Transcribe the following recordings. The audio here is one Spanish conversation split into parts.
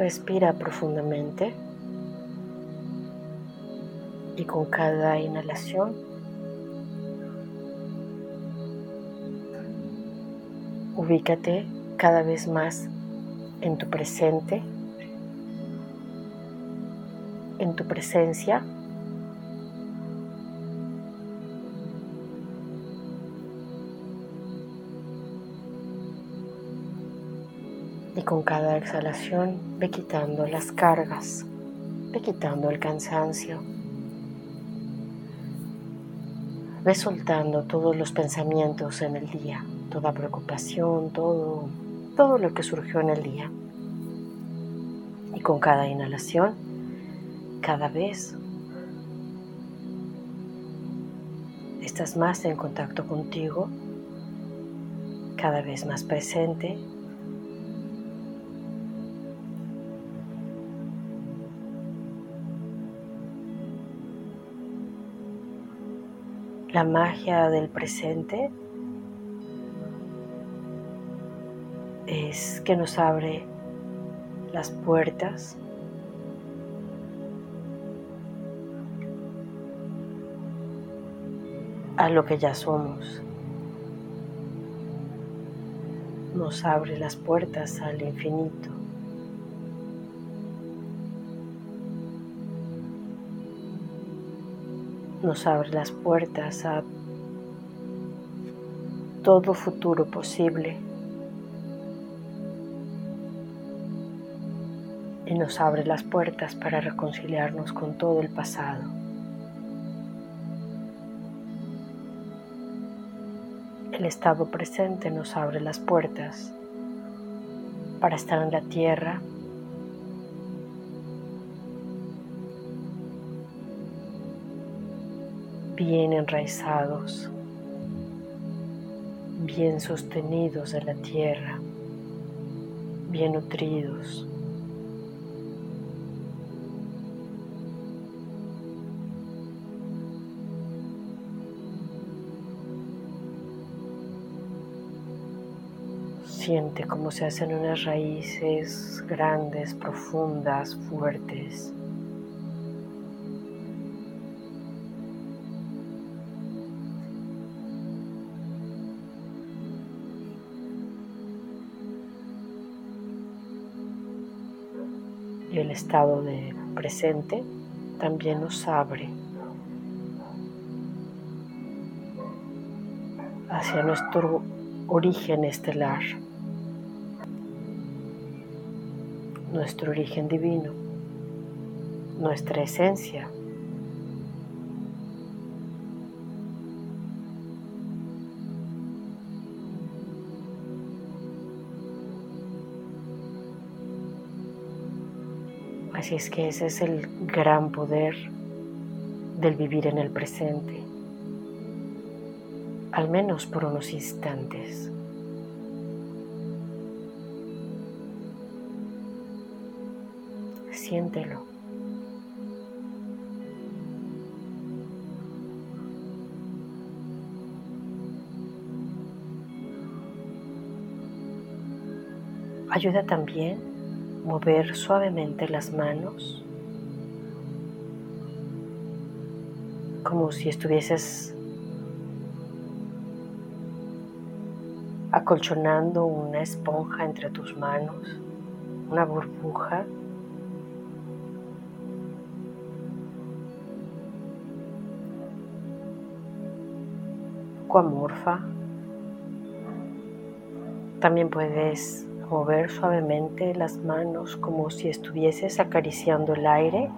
Respira profundamente y con cada inhalación ubícate cada vez más en tu presente, en tu presencia. Y con cada exhalación ve quitando las cargas, ve quitando el cansancio. Ve soltando todos los pensamientos en el día, toda preocupación, todo, todo lo que surgió en el día. Y con cada inhalación, cada vez estás más en contacto contigo, cada vez más presente. La magia del presente es que nos abre las puertas a lo que ya somos. Nos abre las puertas al infinito. Nos abre las puertas a todo futuro posible. y nos abre las puertas para reconciliarnos con todo el pasado. El estado presente nos abre las puertas para estar en la tierra bien enraizados, bien sostenidos de la tierra, bien nutridos. Siente cómo se hacen unas raíces grandes, profundas, fuertes. Y el estado de presente también nos abre hacia nuestro origen estelar. nuestro origen divino, nuestra esencia. Así es que ese es el gran poder del vivir en el presente, al menos por unos instantes. siéntelo. Ayuda también mover suavemente las manos, como si estuvieses acolchonando una esponja entre tus manos, una burbuja amorfa. También puedes mover suavemente las manos como si estuvieses acariciando el aire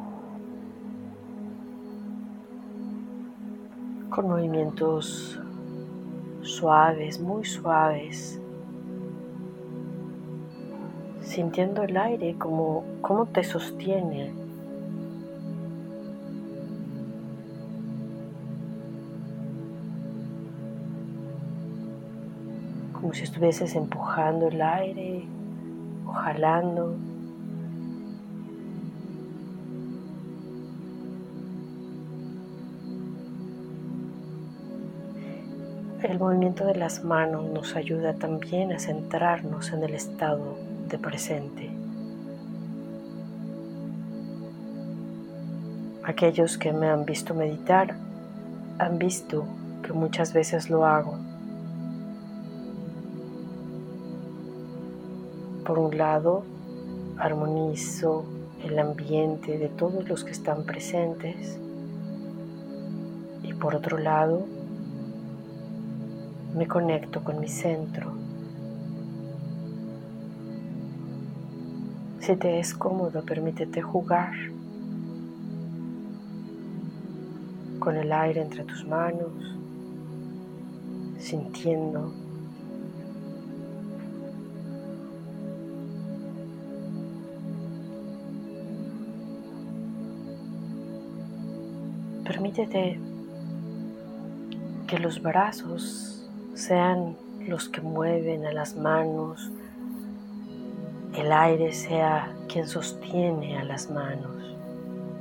con movimientos suaves, muy suaves. sintiendo el aire como cómo te sostiene. Si estuvieses empujando el aire o jalando. El movimiento de las manos nos ayuda también a centrarnos en el estado de presente. Aquellos que me han visto meditar han visto que muchas veces lo hago. Por un lado, armonizo el ambiente de todos los que están presentes y por otro lado, me conecto con mi centro. Si te es cómodo, permítete jugar con el aire entre tus manos, sintiendo Permítete que los brazos sean los que mueven a las manos, el aire sea quien sostiene a las manos.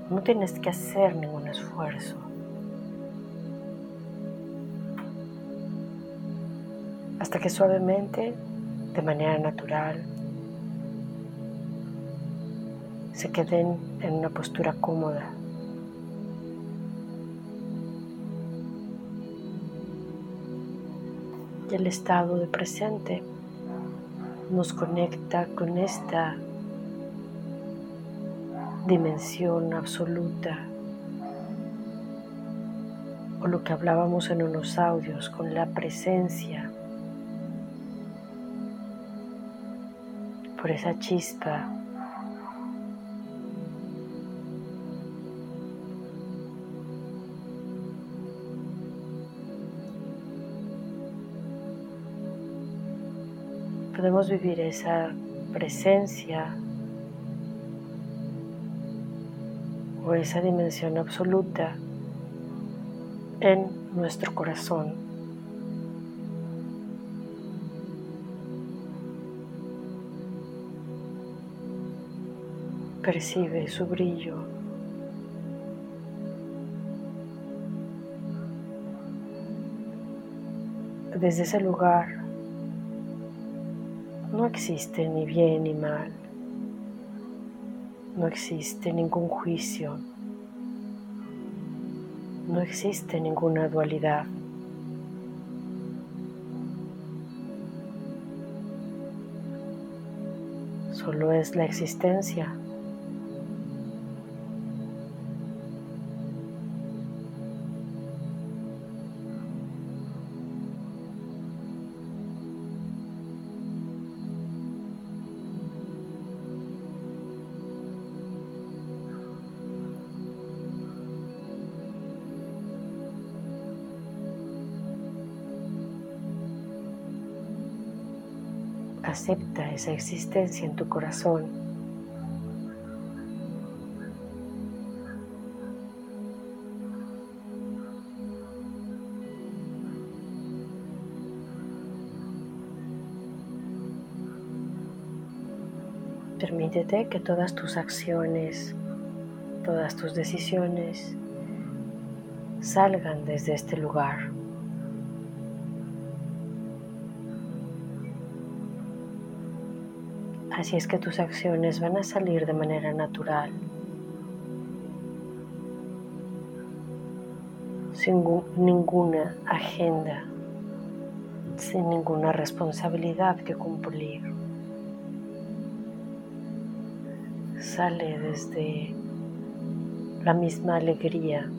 No tienes que hacer ningún esfuerzo. Hasta que suavemente, de manera natural, se queden en una postura cómoda. El estado de presente nos conecta con esta dimensión absoluta o lo que hablábamos en unos audios con la presencia. Por esa chispa podemos vivir esa presencia o esa dimensión absoluta en nuestro corazón. Percibe su brillo. Desde ese lugar no existe ni bien ni mal. No existe ningún juicio. No existe ninguna dualidad. Solo es la existencia. Acepta esa existencia en tu corazón. Permítete que todas tus acciones, todas tus decisiones salgan desde este lugar. Así es que tus acciones van a salir de manera natural, sin ninguna agenda, sin ninguna responsabilidad que cumplir. Sale desde la misma alegría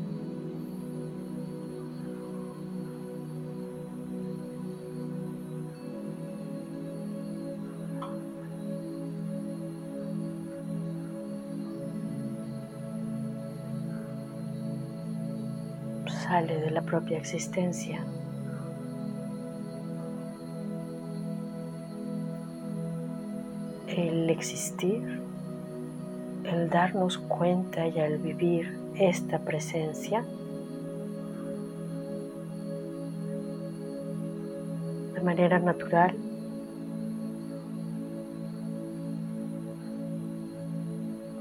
de la propia existencia. el existir, el darnos cuenta y al vivir esta presencia, de manera natural,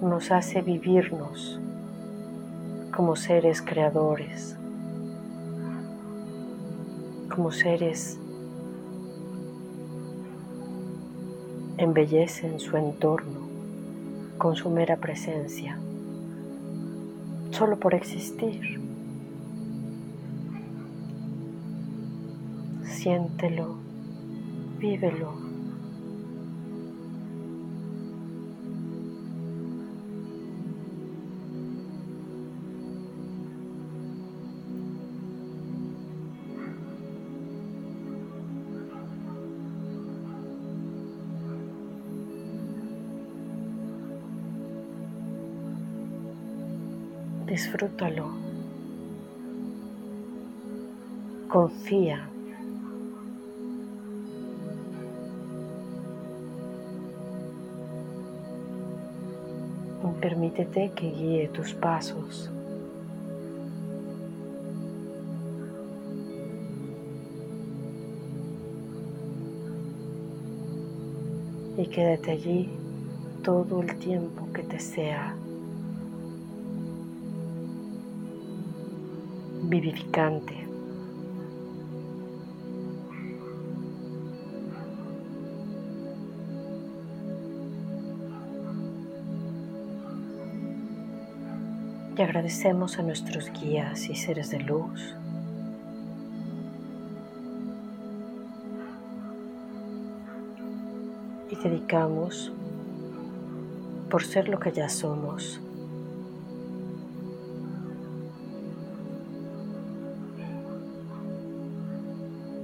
nos hace vivirnos como seres creadores, como seres embellecen su entorno con su mera presencia, solo por existir. Siéntelo, vívelo. Disfrútalo. Confía. Permítete que guíe tus pasos. Y quédate allí todo el tiempo que te sea vivificante. Y agradecemos a nuestros guías y seres de luz. Y dedicamos por ser lo que ya somos